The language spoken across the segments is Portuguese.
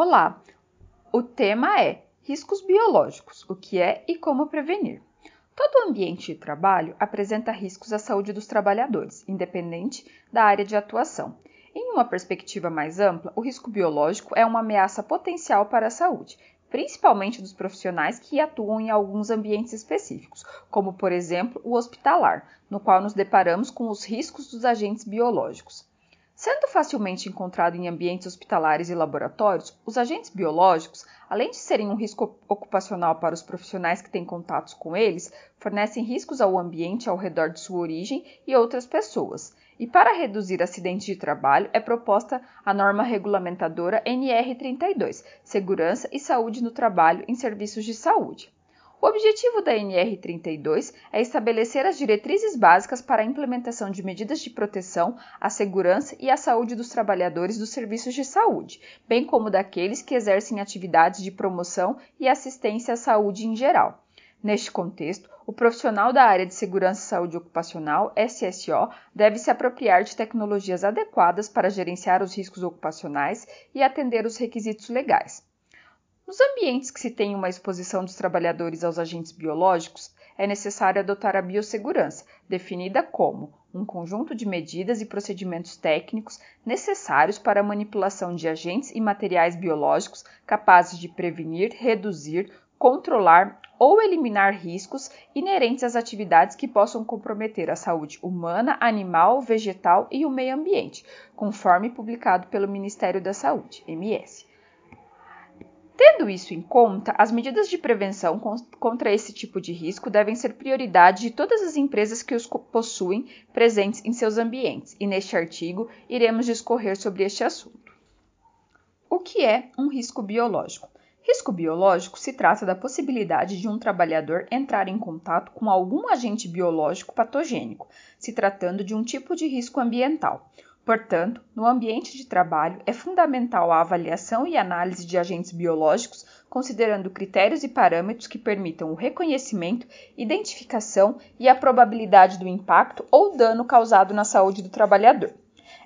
Olá! O tema é Riscos biológicos: o que é e como prevenir. Todo ambiente de trabalho apresenta riscos à saúde dos trabalhadores, independente da área de atuação. Em uma perspectiva mais ampla, o risco biológico é uma ameaça potencial para a saúde, principalmente dos profissionais que atuam em alguns ambientes específicos, como por exemplo o hospitalar, no qual nos deparamos com os riscos dos agentes biológicos. Sendo facilmente encontrado em ambientes hospitalares e laboratórios, os agentes biológicos, além de serem um risco ocupacional para os profissionais que têm contatos com eles, fornecem riscos ao ambiente ao redor de sua origem e outras pessoas. E para reduzir acidentes de trabalho, é proposta a norma regulamentadora NR32, Segurança e Saúde no Trabalho em Serviços de Saúde. O objetivo da NR32 é estabelecer as diretrizes básicas para a implementação de medidas de proteção à segurança e à saúde dos trabalhadores dos serviços de saúde, bem como daqueles que exercem atividades de promoção e assistência à saúde em geral. Neste contexto, o profissional da área de segurança e saúde ocupacional, SSO, deve se apropriar de tecnologias adequadas para gerenciar os riscos ocupacionais e atender os requisitos legais. Nos ambientes que se tem uma exposição dos trabalhadores aos agentes biológicos, é necessário adotar a biossegurança, definida como um conjunto de medidas e procedimentos técnicos necessários para a manipulação de agentes e materiais biológicos capazes de prevenir, reduzir, controlar ou eliminar riscos inerentes às atividades que possam comprometer a saúde humana, animal, vegetal e o meio ambiente, conforme publicado pelo Ministério da Saúde, MS. Tendo isso em conta, as medidas de prevenção contra esse tipo de risco devem ser prioridade de todas as empresas que os possuem presentes em seus ambientes, e neste artigo iremos discorrer sobre este assunto. O que é um risco biológico? Risco biológico se trata da possibilidade de um trabalhador entrar em contato com algum agente biológico patogênico, se tratando de um tipo de risco ambiental. Portanto, no ambiente de trabalho é fundamental a avaliação e análise de agentes biológicos, considerando critérios e parâmetros que permitam o reconhecimento, identificação e a probabilidade do impacto ou dano causado na saúde do trabalhador.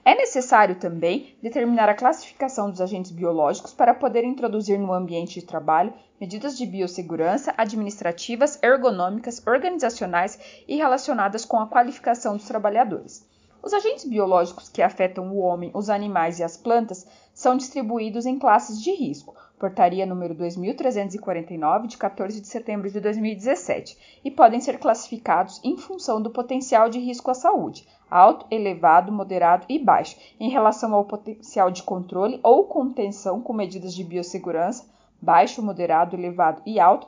É necessário também determinar a classificação dos agentes biológicos para poder introduzir no ambiente de trabalho medidas de biossegurança administrativas, ergonômicas, organizacionais e relacionadas com a qualificação dos trabalhadores. Os agentes biológicos que afetam o homem, os animais e as plantas são distribuídos em classes de risco, portaria número 2349 de 14 de setembro de 2017, e podem ser classificados em função do potencial de risco à saúde, alto, elevado, moderado e baixo, em relação ao potencial de controle ou contenção com medidas de biossegurança, baixo, moderado, elevado e alto,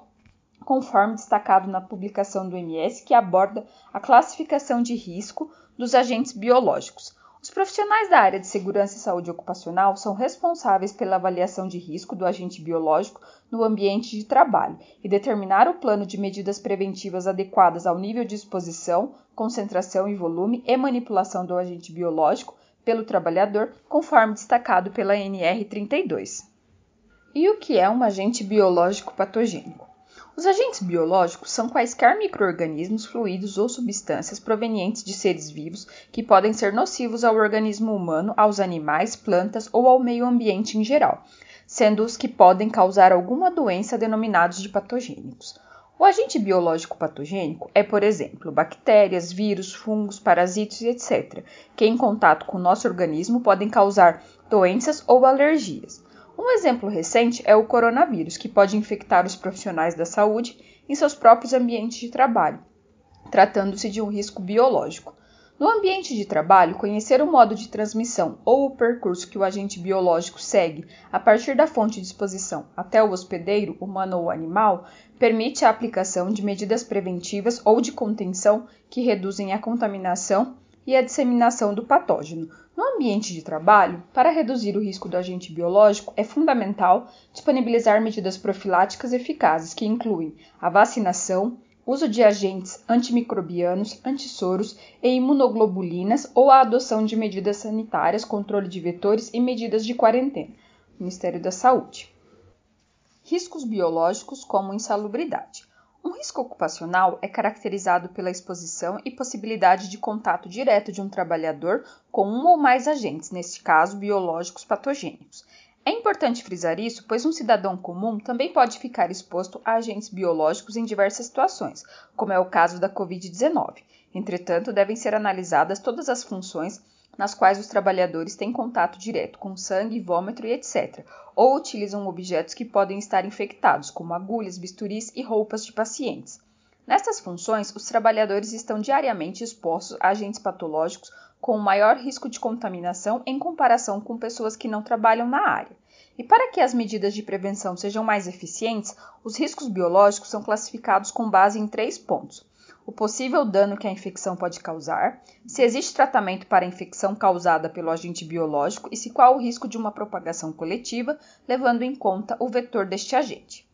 conforme destacado na publicação do MS que aborda a classificação de risco dos agentes biológicos. Os profissionais da área de segurança e saúde ocupacional são responsáveis pela avaliação de risco do agente biológico no ambiente de trabalho e determinar o plano de medidas preventivas adequadas ao nível de exposição, concentração e volume e manipulação do agente biológico pelo trabalhador, conforme destacado pela NR32. E o que é um agente biológico patogênico? Os agentes biológicos são quaisquer microorganismos, fluidos ou substâncias provenientes de seres vivos que podem ser nocivos ao organismo humano, aos animais, plantas ou ao meio ambiente em geral, sendo os que podem causar alguma doença denominados de patogênicos. O agente biológico patogênico é, por exemplo, bactérias, vírus, fungos, parasitos etc., que em contato com o nosso organismo podem causar doenças ou alergias. Um exemplo recente é o coronavírus, que pode infectar os profissionais da saúde em seus próprios ambientes de trabalho, tratando-se de um risco biológico. No ambiente de trabalho, conhecer o modo de transmissão ou o percurso que o agente biológico segue a partir da fonte de exposição até o hospedeiro, humano ou animal, permite a aplicação de medidas preventivas ou de contenção que reduzem a contaminação e a disseminação do patógeno, no ambiente de trabalho, para reduzir o risco do agente biológico, é fundamental disponibilizar medidas profiláticas eficazes que incluem a vacinação, uso de agentes antimicrobianos, antissoros e imunoglobulinas ou a adoção de medidas sanitárias, controle de vetores e medidas de quarentena. Ministério da Saúde. Riscos biológicos como insalubridade. Risco ocupacional é caracterizado pela exposição e possibilidade de contato direto de um trabalhador com um ou mais agentes, neste caso biológicos patogênicos. É importante frisar isso, pois um cidadão comum também pode ficar exposto a agentes biológicos em diversas situações, como é o caso da Covid-19. Entretanto, devem ser analisadas todas as funções nas quais os trabalhadores têm contato direto com sangue, vômito e etc., ou utilizam objetos que podem estar infectados, como agulhas, bisturis e roupas de pacientes. Nestas funções, os trabalhadores estão diariamente expostos a agentes patológicos com maior risco de contaminação em comparação com pessoas que não trabalham na área. E para que as medidas de prevenção sejam mais eficientes, os riscos biológicos são classificados com base em três pontos: o possível dano que a infecção pode causar, se existe tratamento para a infecção causada pelo agente biológico e se qual o risco de uma propagação coletiva, levando em conta o vetor deste agente.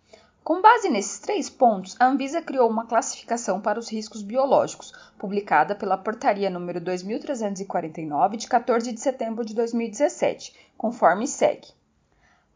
Com base nesses três pontos, a Anvisa criou uma classificação para os riscos biológicos, publicada pela Portaria número 2349 de 14 de setembro de 2017, conforme segue: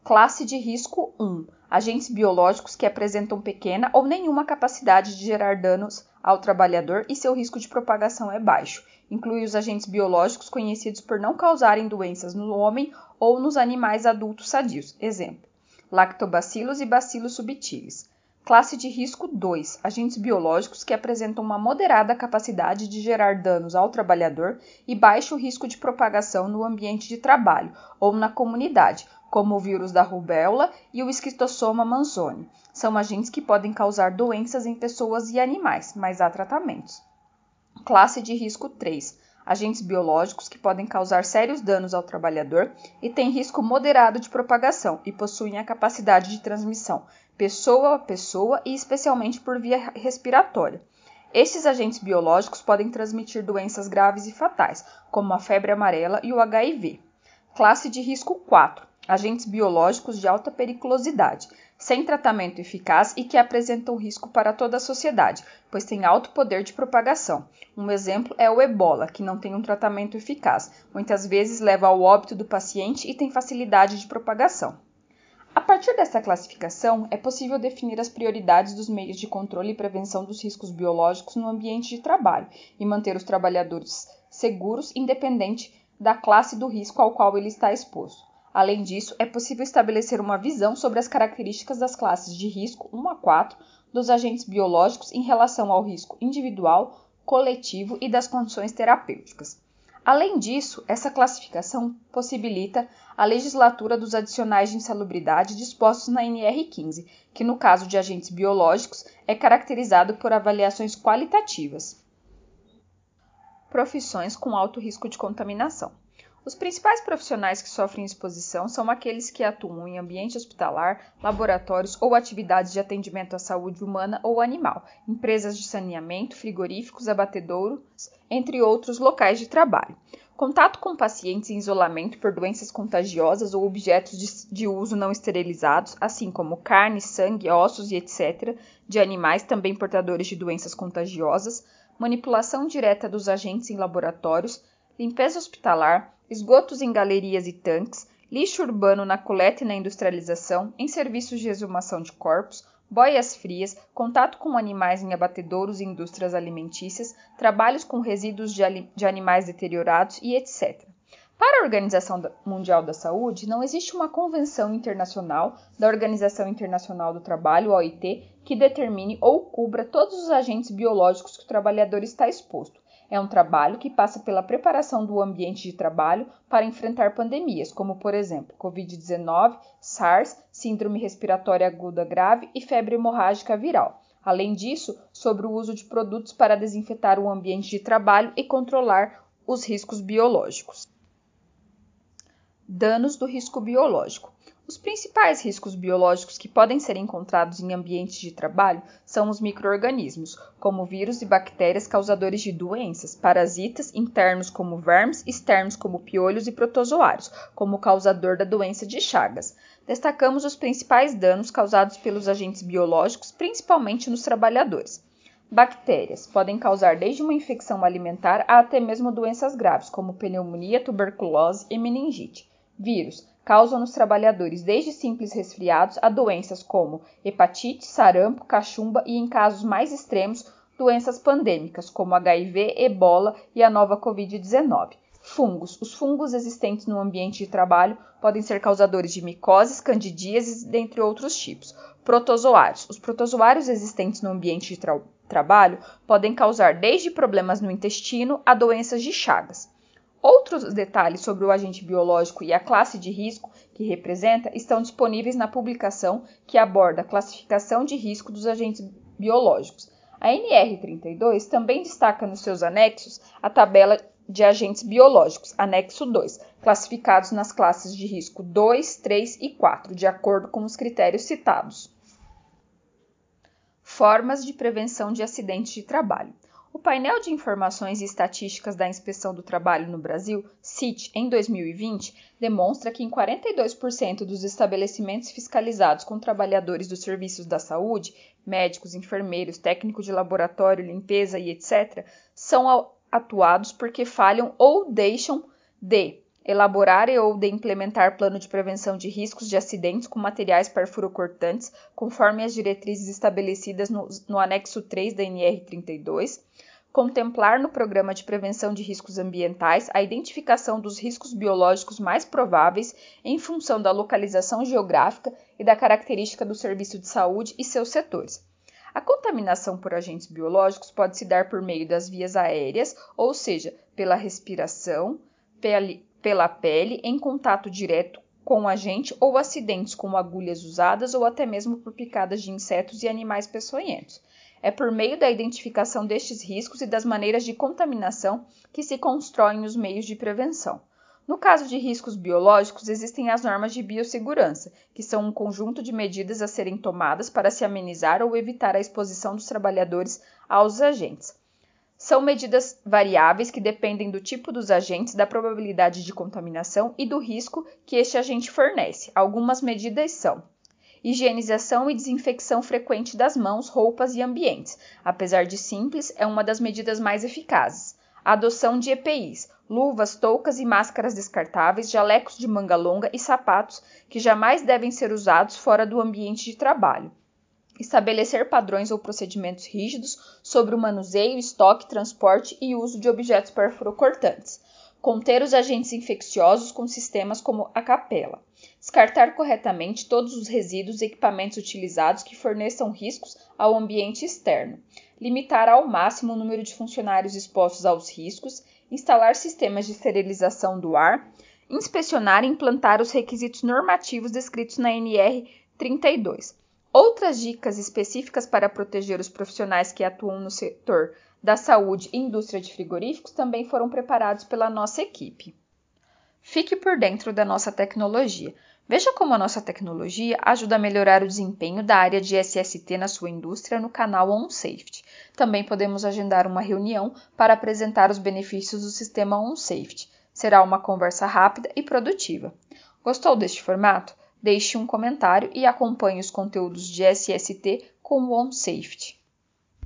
Classe de risco 1: agentes biológicos que apresentam pequena ou nenhuma capacidade de gerar danos ao trabalhador e seu risco de propagação é baixo. Inclui os agentes biológicos conhecidos por não causarem doenças no homem ou nos animais adultos sadios. Exemplo: lactobacilos e bacilos subtilis. Classe de risco 2: agentes biológicos que apresentam uma moderada capacidade de gerar danos ao trabalhador e baixo risco de propagação no ambiente de trabalho ou na comunidade, como o vírus da rubéola e o esquistossoma manzoni. São agentes que podem causar doenças em pessoas e animais, mas há tratamentos. Classe de risco 3. Agentes biológicos que podem causar sérios danos ao trabalhador e têm risco moderado de propagação e possuem a capacidade de transmissão pessoa a pessoa e especialmente por via respiratória. Estes agentes biológicos podem transmitir doenças graves e fatais, como a febre amarela e o HIV. Classe de risco 4 agentes biológicos de alta periculosidade, sem tratamento eficaz e que apresentam risco para toda a sociedade, pois têm alto poder de propagação. Um exemplo é o ebola, que não tem um tratamento eficaz, muitas vezes leva ao óbito do paciente e tem facilidade de propagação. A partir dessa classificação, é possível definir as prioridades dos meios de controle e prevenção dos riscos biológicos no ambiente de trabalho e manter os trabalhadores seguros, independente da classe do risco ao qual ele está exposto. Além disso, é possível estabelecer uma visão sobre as características das classes de risco 1 a 4 dos agentes biológicos em relação ao risco individual, coletivo e das condições terapêuticas. Além disso, essa classificação possibilita a legislatura dos adicionais de insalubridade dispostos na NR15, que no caso de agentes biológicos é caracterizado por avaliações qualitativas. Profissões com alto risco de contaminação. Os principais profissionais que sofrem exposição são aqueles que atuam em ambiente hospitalar, laboratórios ou atividades de atendimento à saúde humana ou animal, empresas de saneamento, frigoríficos, abatedouros, entre outros locais de trabalho. Contato com pacientes em isolamento por doenças contagiosas ou objetos de, uso não esterilizados, assim como carne, sangue, ossos e etc., de animais também portadores de doenças contagiosas, manipulação direta dos agentes em laboratórios, limpeza hospitalar, esgotos em galerias e tanques, lixo urbano na coleta e na industrialização, em serviços de exumação de corpos, boias frias, contato com animais em abatedouros e indústrias alimentícias, trabalhos com resíduos de, de animais deteriorados e etc. Para a Organização Mundial da Saúde, não existe uma convenção internacional da Organização Internacional do Trabalho, OIT, que determine ou cubra todos os agentes biológicos que o trabalhador está exposto, é um trabalho que passa pela preparação do ambiente de trabalho para enfrentar pandemias, como, por exemplo, Covid-19, SARS, Síndrome Respiratória Aguda Grave e febre hemorrágica viral. Além disso, sobre o uso de produtos para desinfetar o ambiente de trabalho e controlar os riscos biológicos. Danos do risco biológico. Os principais riscos biológicos que podem ser encontrados em ambientes de trabalho são os microorganismos, como vírus e bactérias causadores de doenças, parasitas internos como vermes, externos como piolhos e protozoários, como causador da doença de Chagas. Destacamos os principais danos causados pelos agentes biológicos, principalmente nos trabalhadores. Bactérias podem causar desde uma infecção alimentar a até mesmo doenças graves, como pneumonia, tuberculose e meningite. Vírus causam nos trabalhadores desde simples resfriados a doenças como hepatite, sarampo, cachumba e, em casos mais extremos, doenças pandêmicas como HIV, ebola e a nova Covid-19. Fungos. Os fungos existentes no ambiente de trabalho podem ser causadores de micoses, candidíases, dentre outros tipos. Protozoários. Os protozoários existentes no ambiente de tra trabalho podem causar desde problemas no intestino a doenças de Chagas. Outros detalhes sobre o agente biológico e a classe de risco que representa estão disponíveis na publicação que aborda a classificação de risco dos agentes biológicos. A NR32 também destaca nos seus anexos a tabela de agentes biológicos, anexo 2, classificados nas classes de risco 2, 3 e 4, de acordo com os critérios citados. Formas de prevenção de acidentes de trabalho. O painel de informações e estatísticas da Inspeção do Trabalho no Brasil, CIT, em 2020, demonstra que em 42% dos estabelecimentos fiscalizados com trabalhadores dos serviços da saúde, médicos, enfermeiros, técnicos de laboratório, limpeza e etc., são atuados porque falham ou deixam de elaborar e ou de implementar plano de prevenção de riscos de acidentes com materiais perfurocortantes, conforme as diretrizes estabelecidas no, no anexo 3 da NR32, contemplar no programa de prevenção de riscos ambientais a identificação dos riscos biológicos mais prováveis em função da localização geográfica e da característica do serviço de saúde e seus setores. A contaminação por agentes biológicos pode se dar por meio das vias aéreas, ou seja, pela respiração, pela pele, em contato direto com o agente ou acidentes como agulhas usadas ou até mesmo por picadas de insetos e animais peçonhentos. É por meio da identificação destes riscos e das maneiras de contaminação que se constroem os meios de prevenção. No caso de riscos biológicos, existem as normas de biossegurança, que são um conjunto de medidas a serem tomadas para se amenizar ou evitar a exposição dos trabalhadores aos agentes. São medidas variáveis que dependem do tipo dos agentes, da probabilidade de contaminação e do risco que este agente fornece. Algumas medidas são higienização e desinfecção frequente das mãos, roupas e ambientes. Apesar de simples, é uma das medidas mais eficazes. Adoção de EPIs, luvas, toucas e máscaras descartáveis, jalecos de manga longa e sapatos que jamais devem ser usados fora do ambiente de trabalho. Estabelecer padrões ou procedimentos rígidos sobre o manuseio, estoque, transporte e uso de objetos perfurocortantes. Conter os agentes infecciosos com sistemas como a capela. Descartar corretamente todos os resíduos e equipamentos utilizados que forneçam riscos ao ambiente externo. Limitar ao máximo o número de funcionários expostos aos riscos instalar sistemas de esterilização do ar, inspecionar e implantar os requisitos normativos descritos na NR 32. Outras dicas específicas para proteger os profissionais que atuam no setor da saúde e indústria de frigoríficos também foram preparados pela nossa equipe. Fique por dentro da nossa tecnologia. Veja como a nossa tecnologia ajuda a melhorar o desempenho da área de SST na sua indústria no canal OnSafety. Também podemos agendar uma reunião para apresentar os benefícios do sistema OnSafety. Será uma conversa rápida e produtiva. Gostou deste formato? Deixe um comentário e acompanhe os conteúdos de SST com o OnSafety.